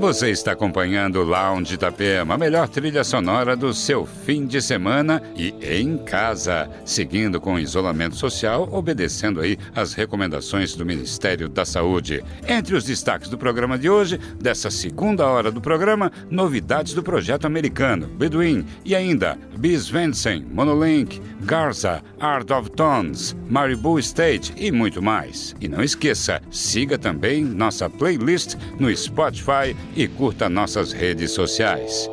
Você está acompanhando o Lounge Itapema, a melhor trilha sonora do seu fim de semana e em casa, seguindo com isolamento social, obedecendo aí as recomendações do Ministério da Saúde. Entre os destaques do programa de hoje, dessa segunda hora do programa, novidades do projeto americano, Bedouin, e ainda Bis Vensen, Monolink, Garza, Art of Tones, Maribou State e muito mais. E não esqueça, siga também nossa playlist no Spotify e curta nossas redes sociais.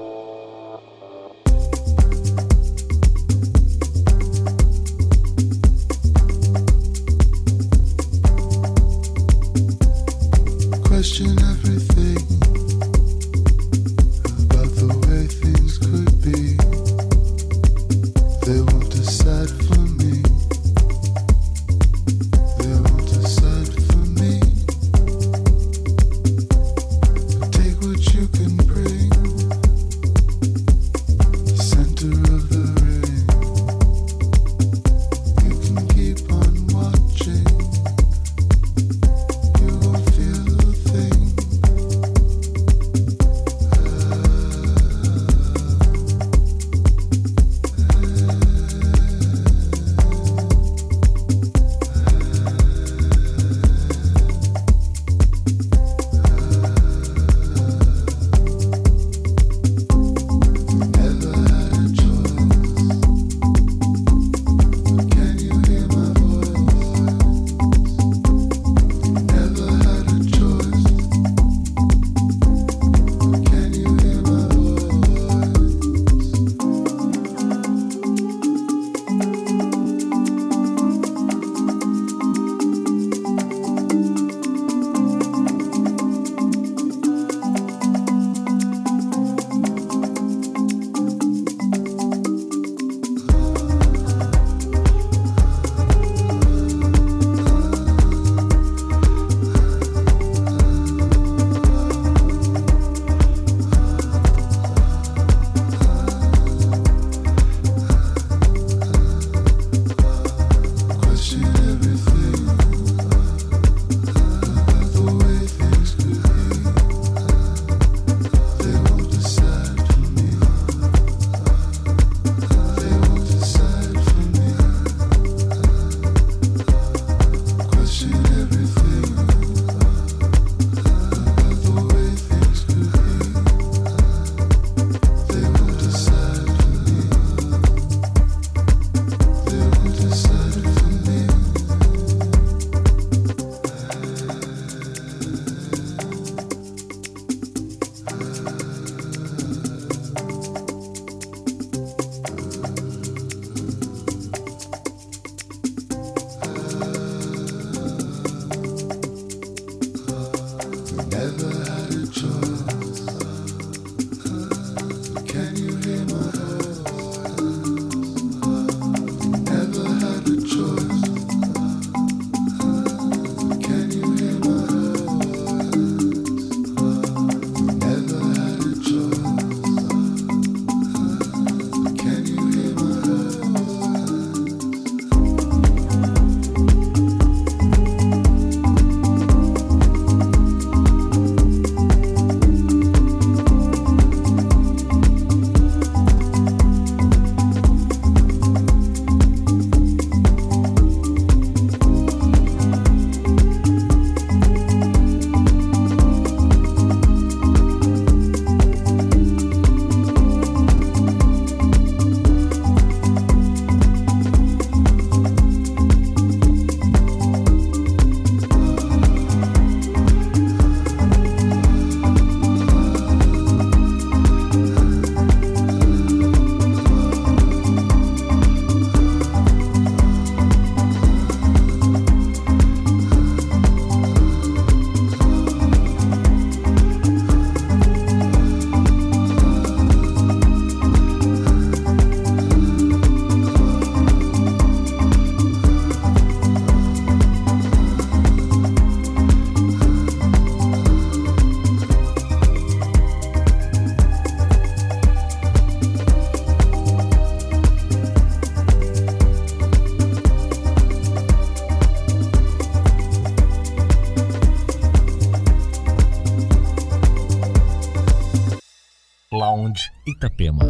Itapema.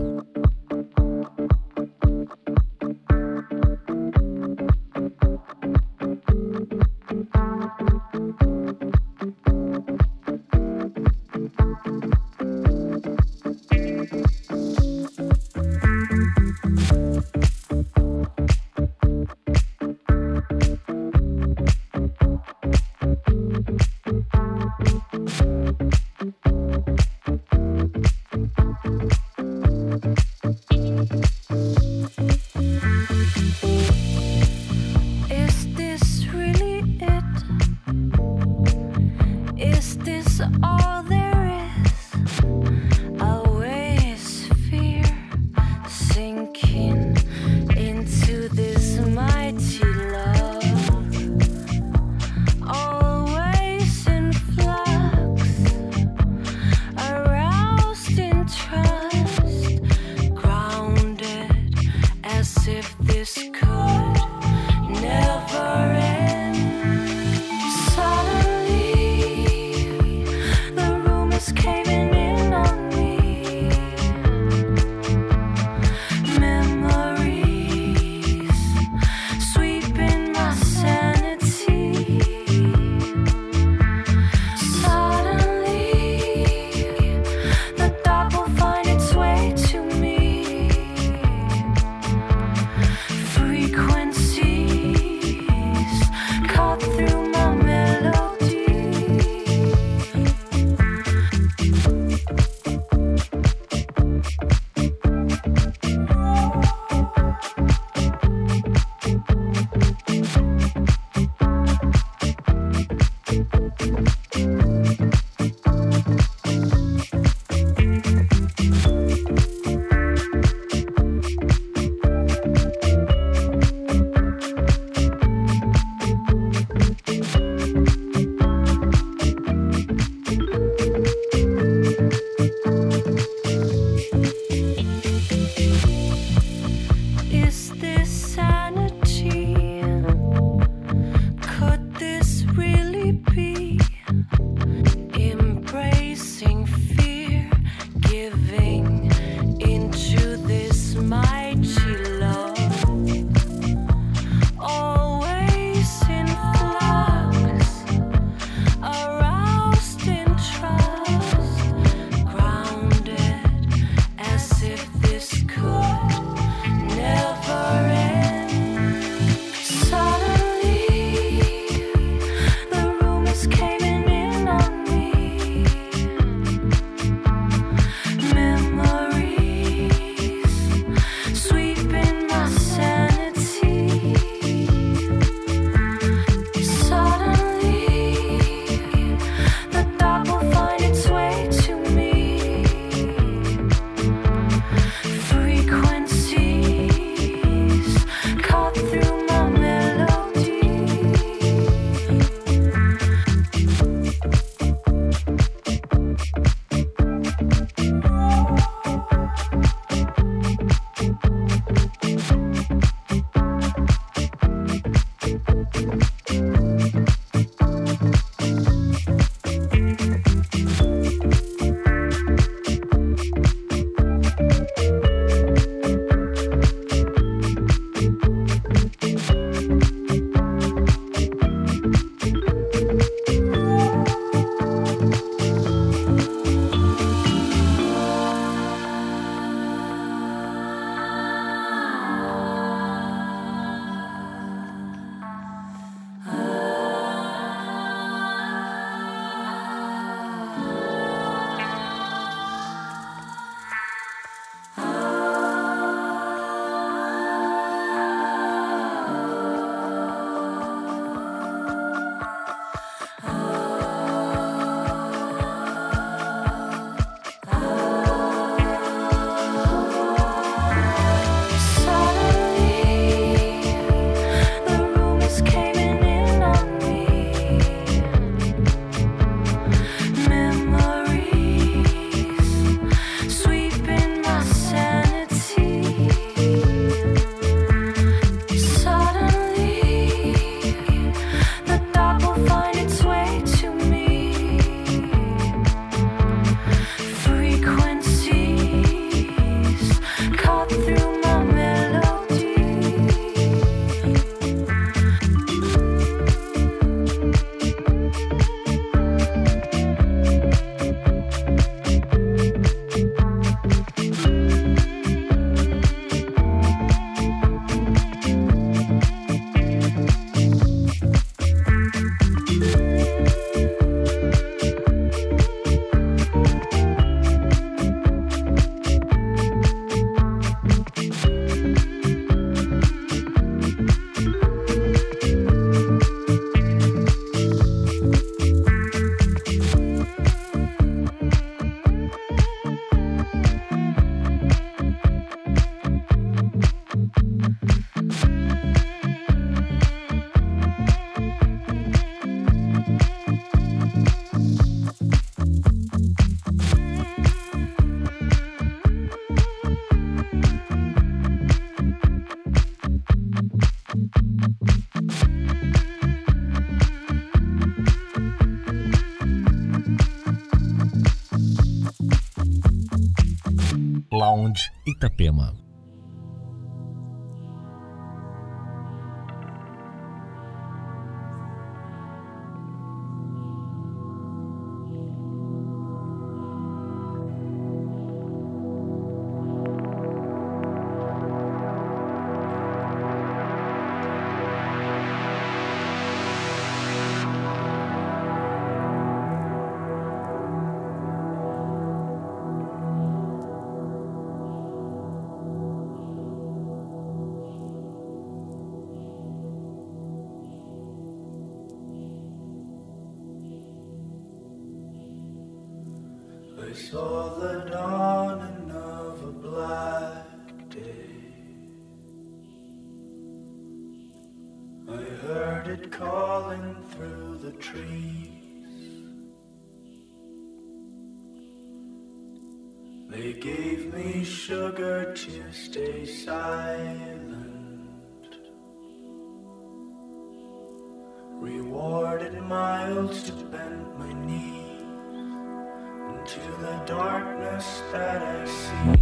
see.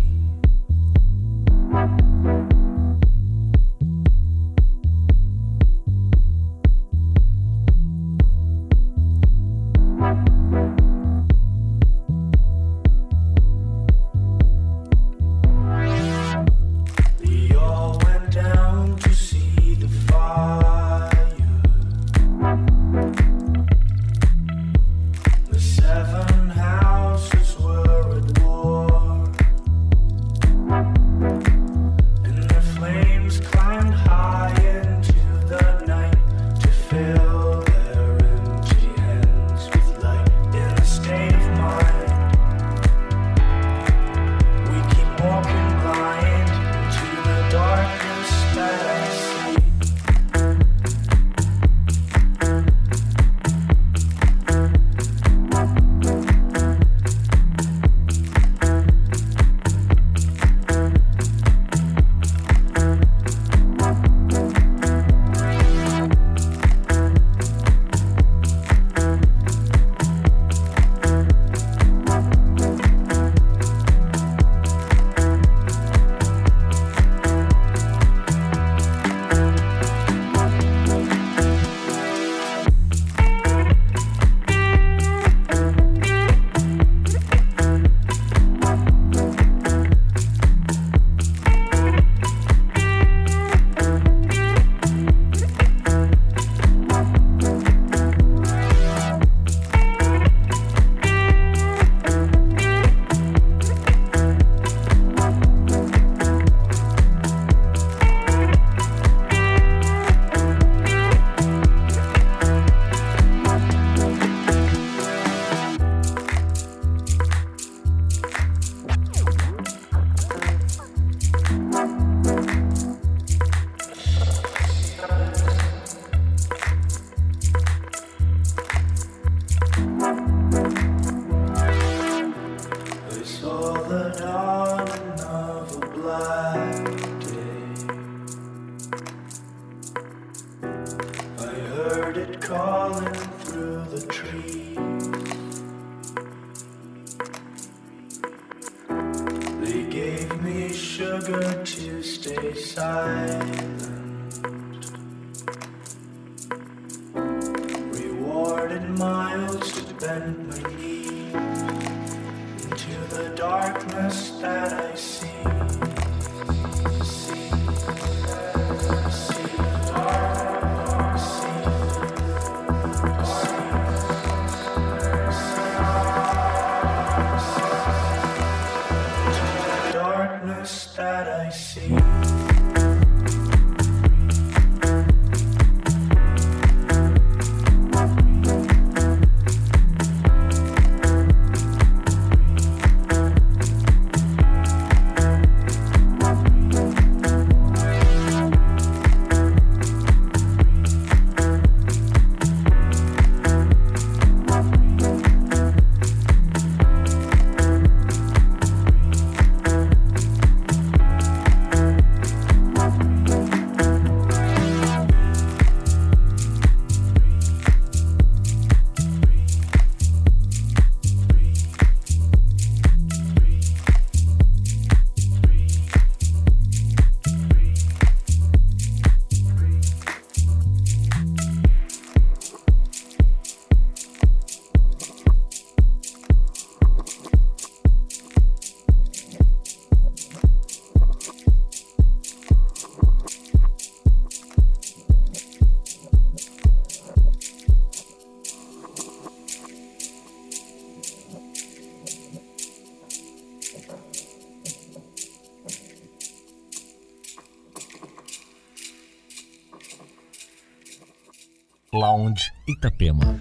Itapema.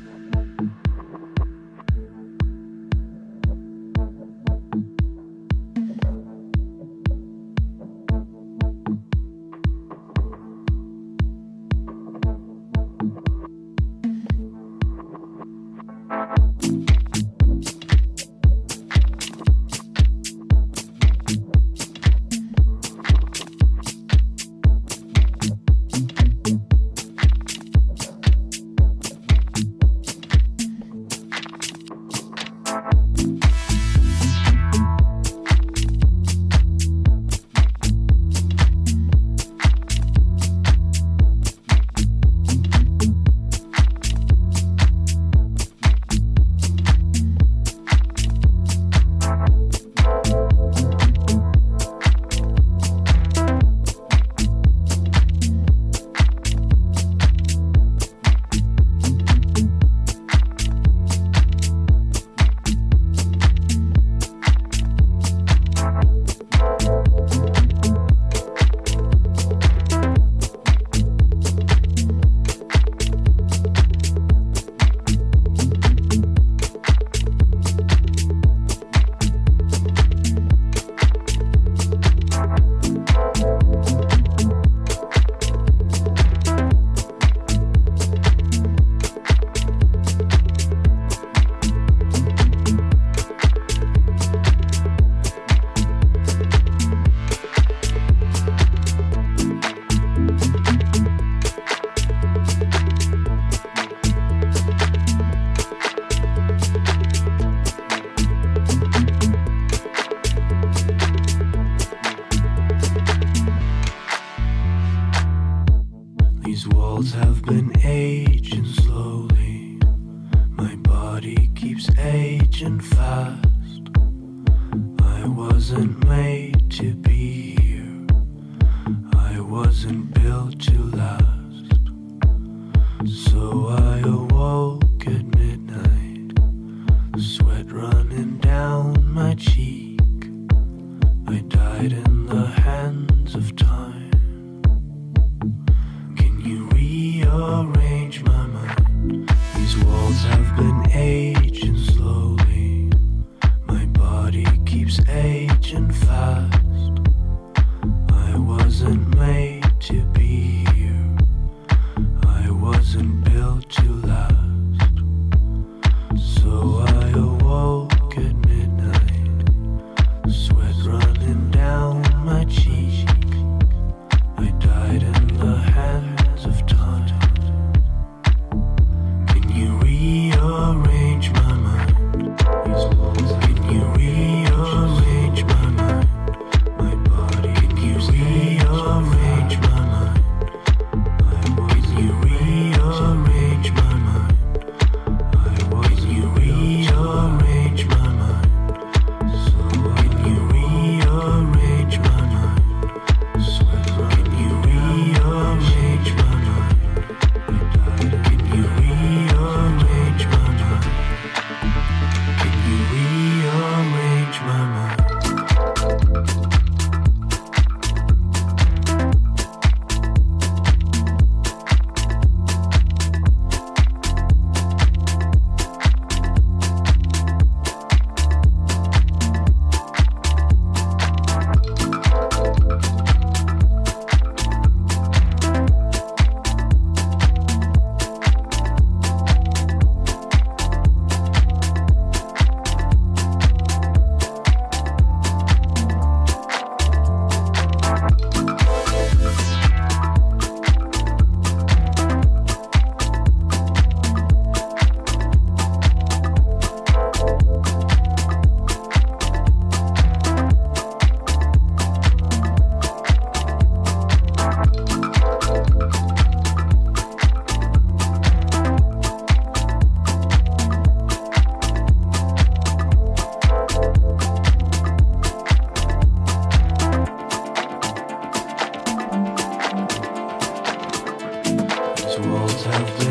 Salam.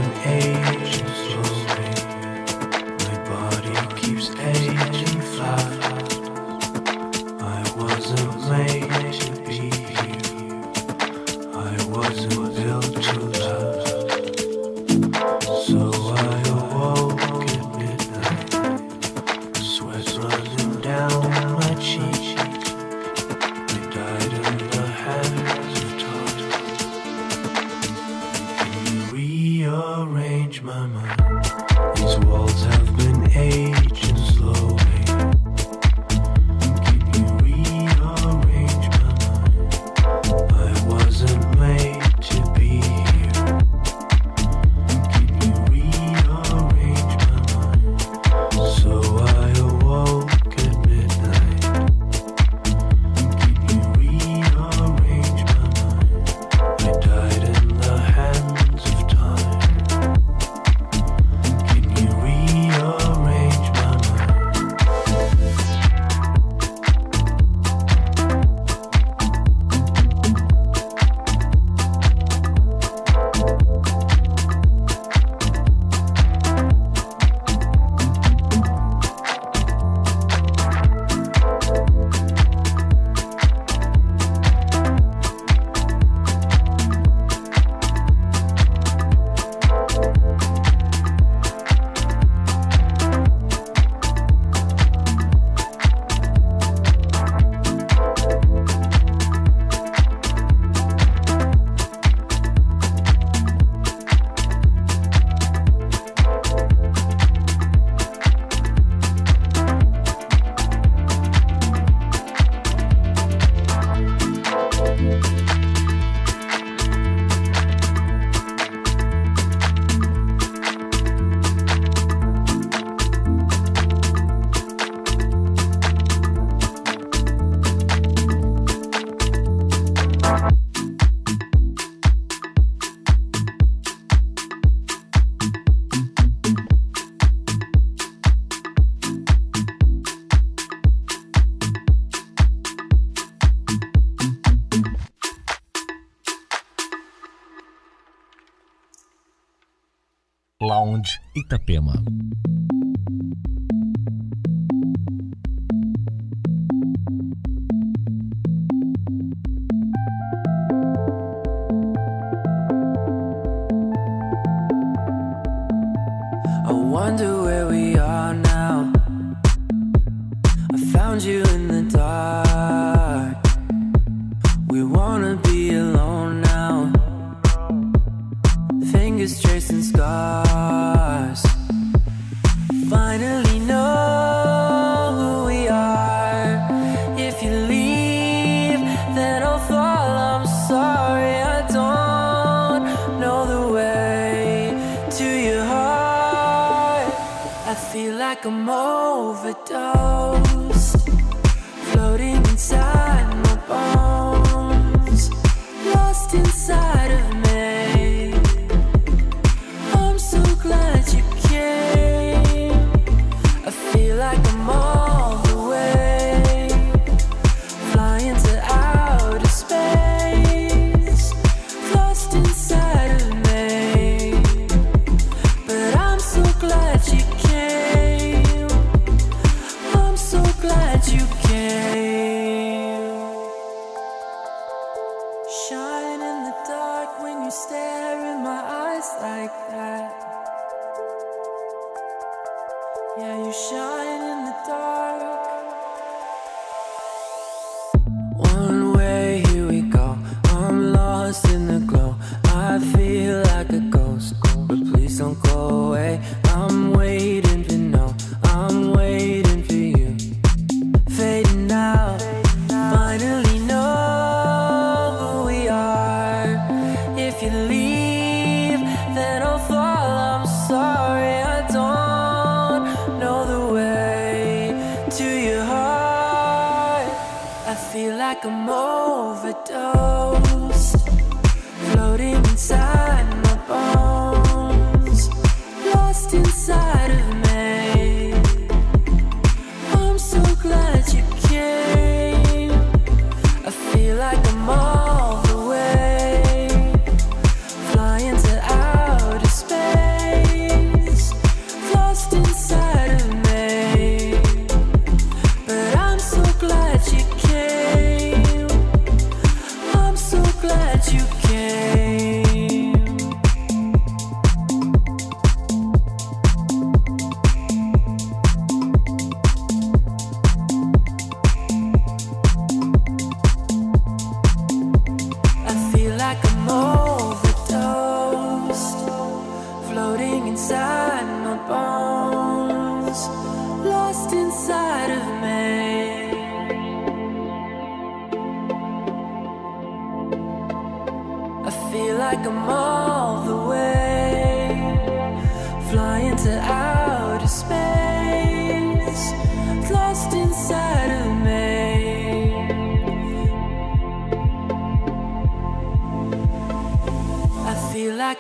Itapema.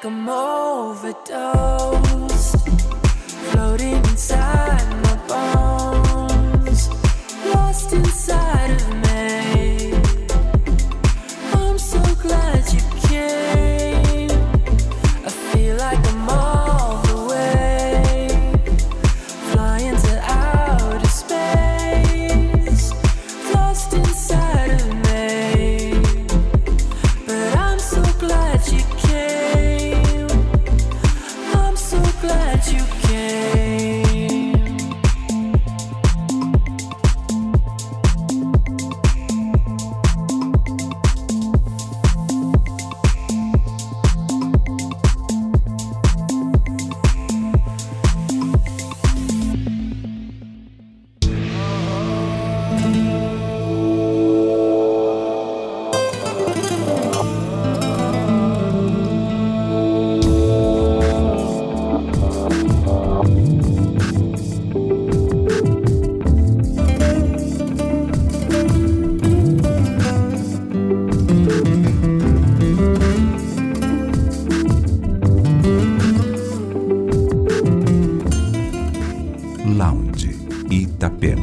I'm overdue. Lounge Itapema.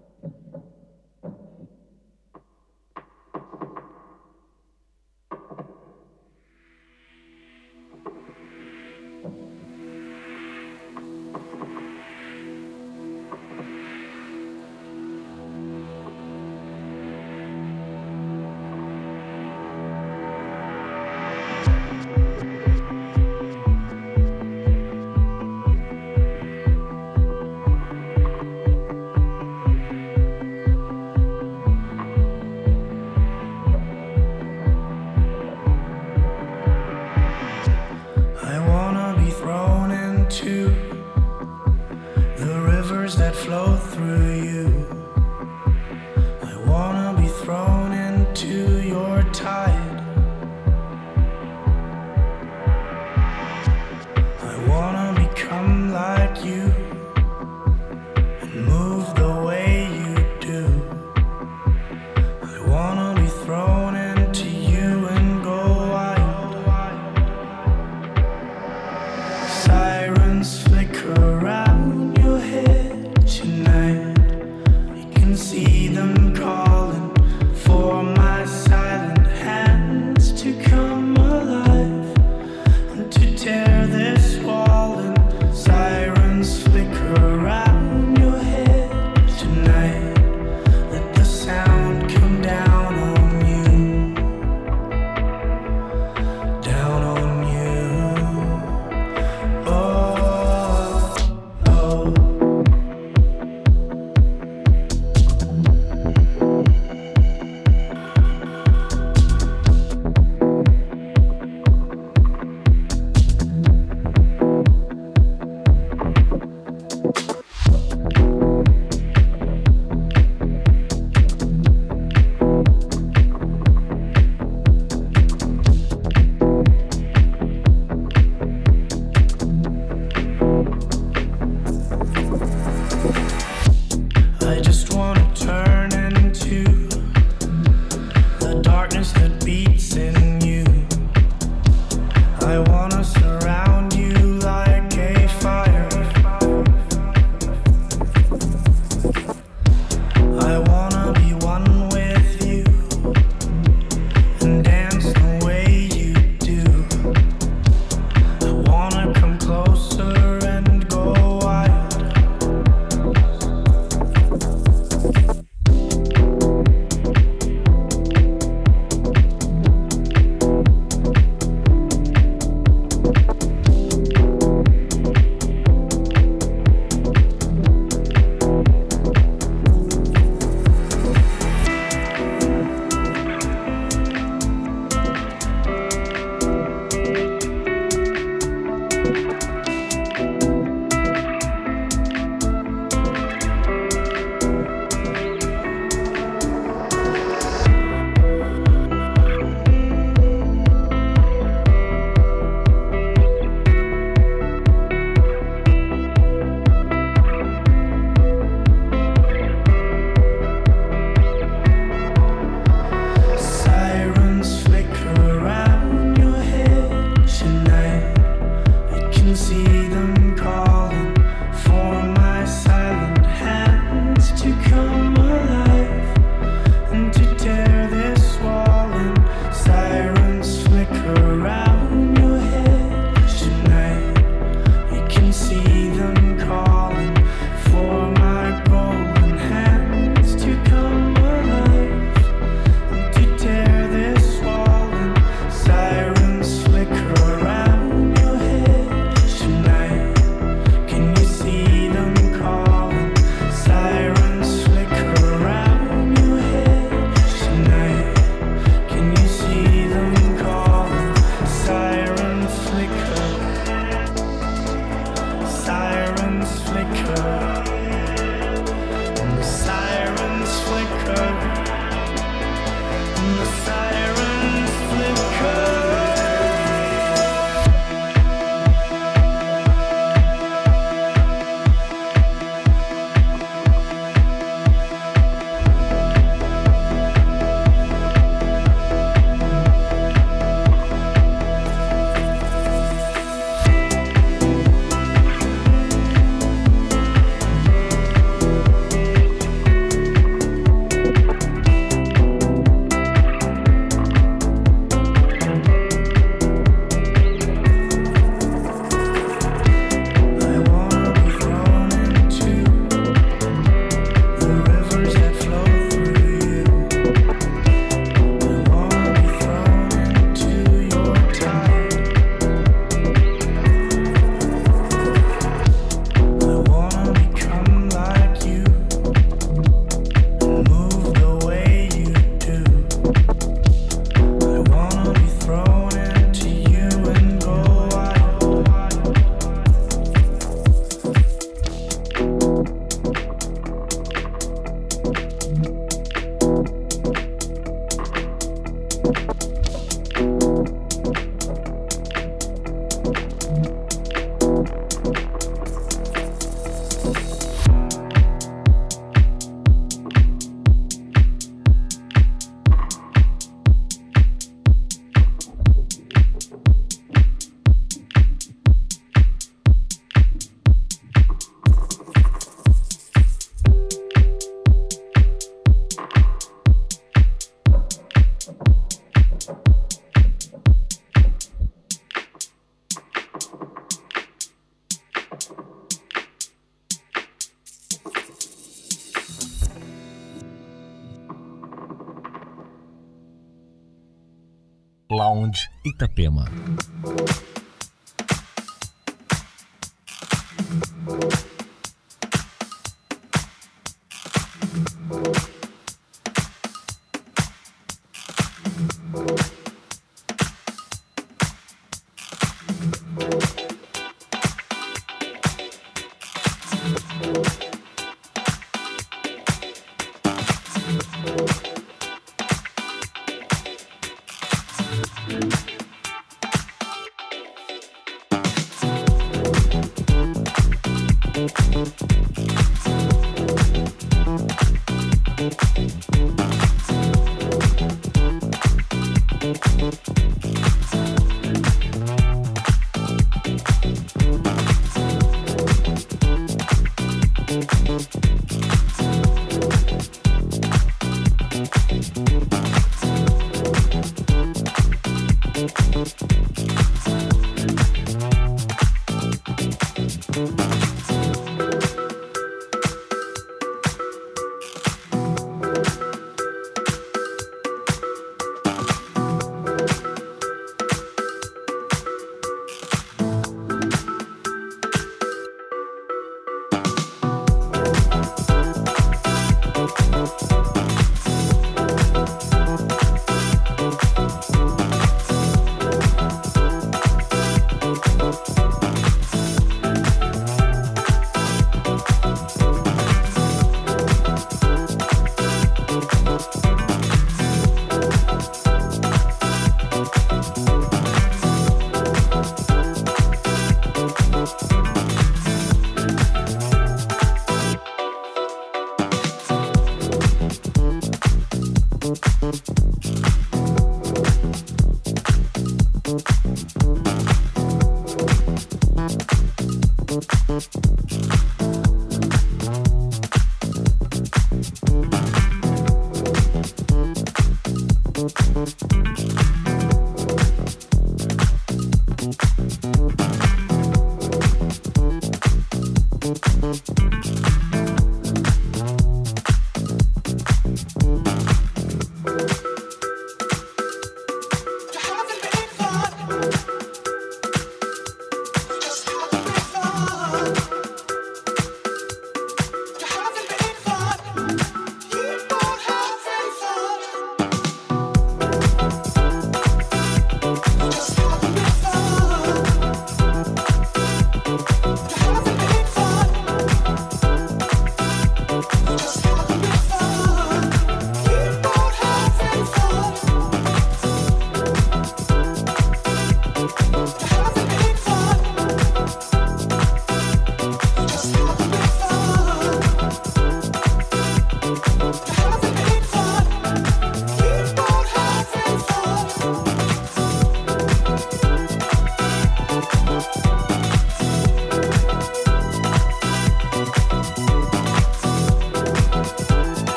Lounge Itapema.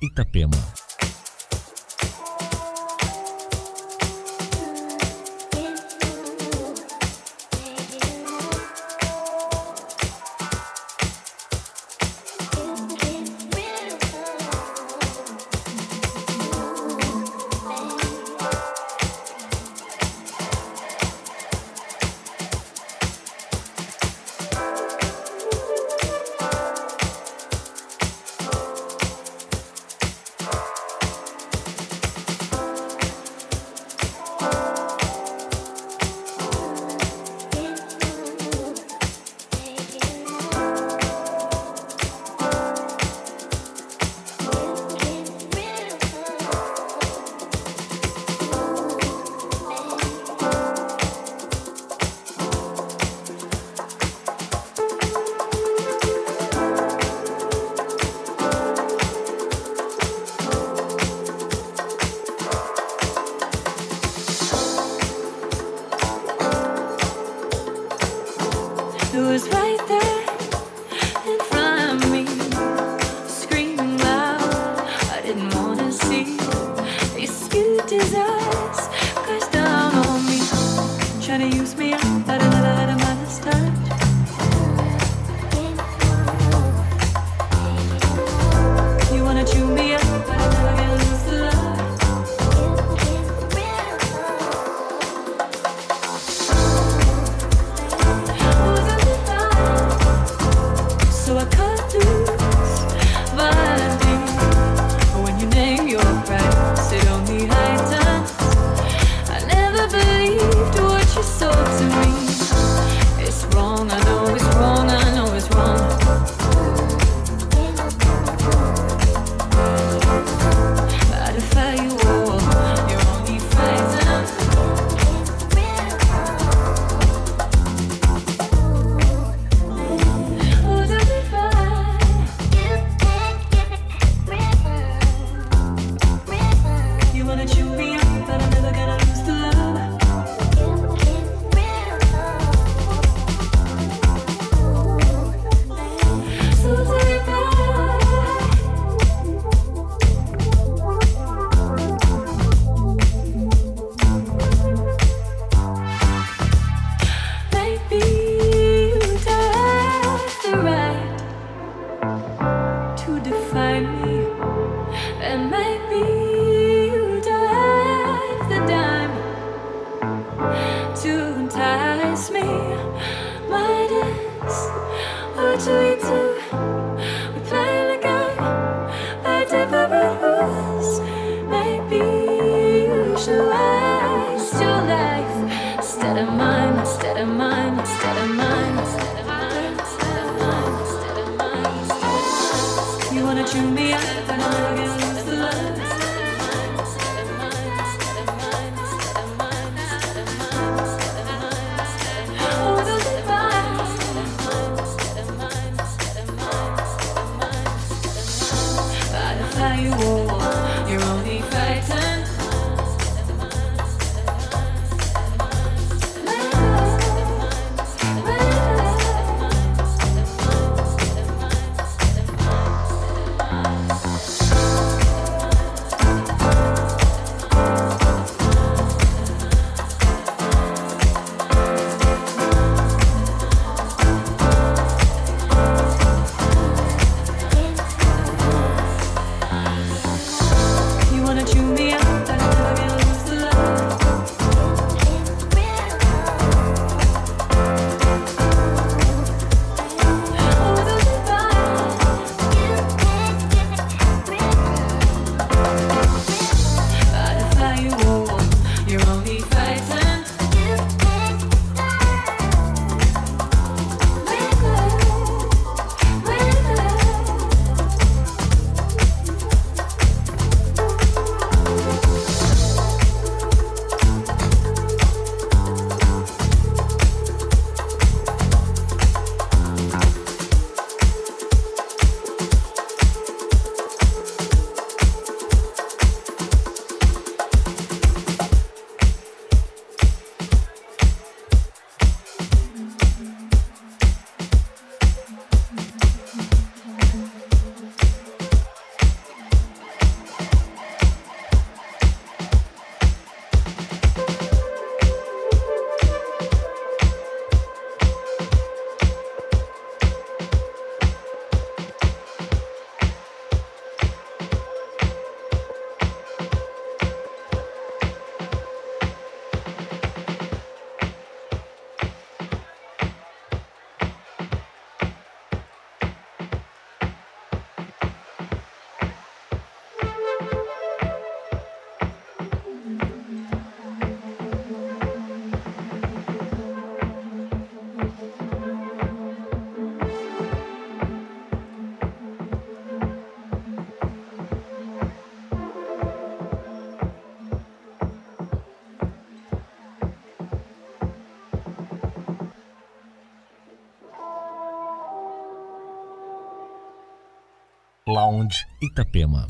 Itapema. Lounge Itapema.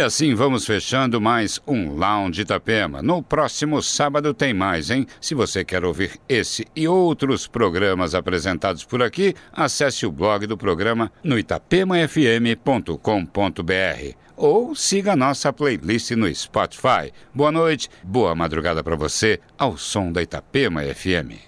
E assim vamos fechando mais um Lounge Itapema. No próximo sábado tem mais, hein? Se você quer ouvir esse e outros programas apresentados por aqui, acesse o blog do programa no itapemafm.com.br ou siga a nossa playlist no Spotify. Boa noite, boa madrugada para você, ao som da Itapema FM.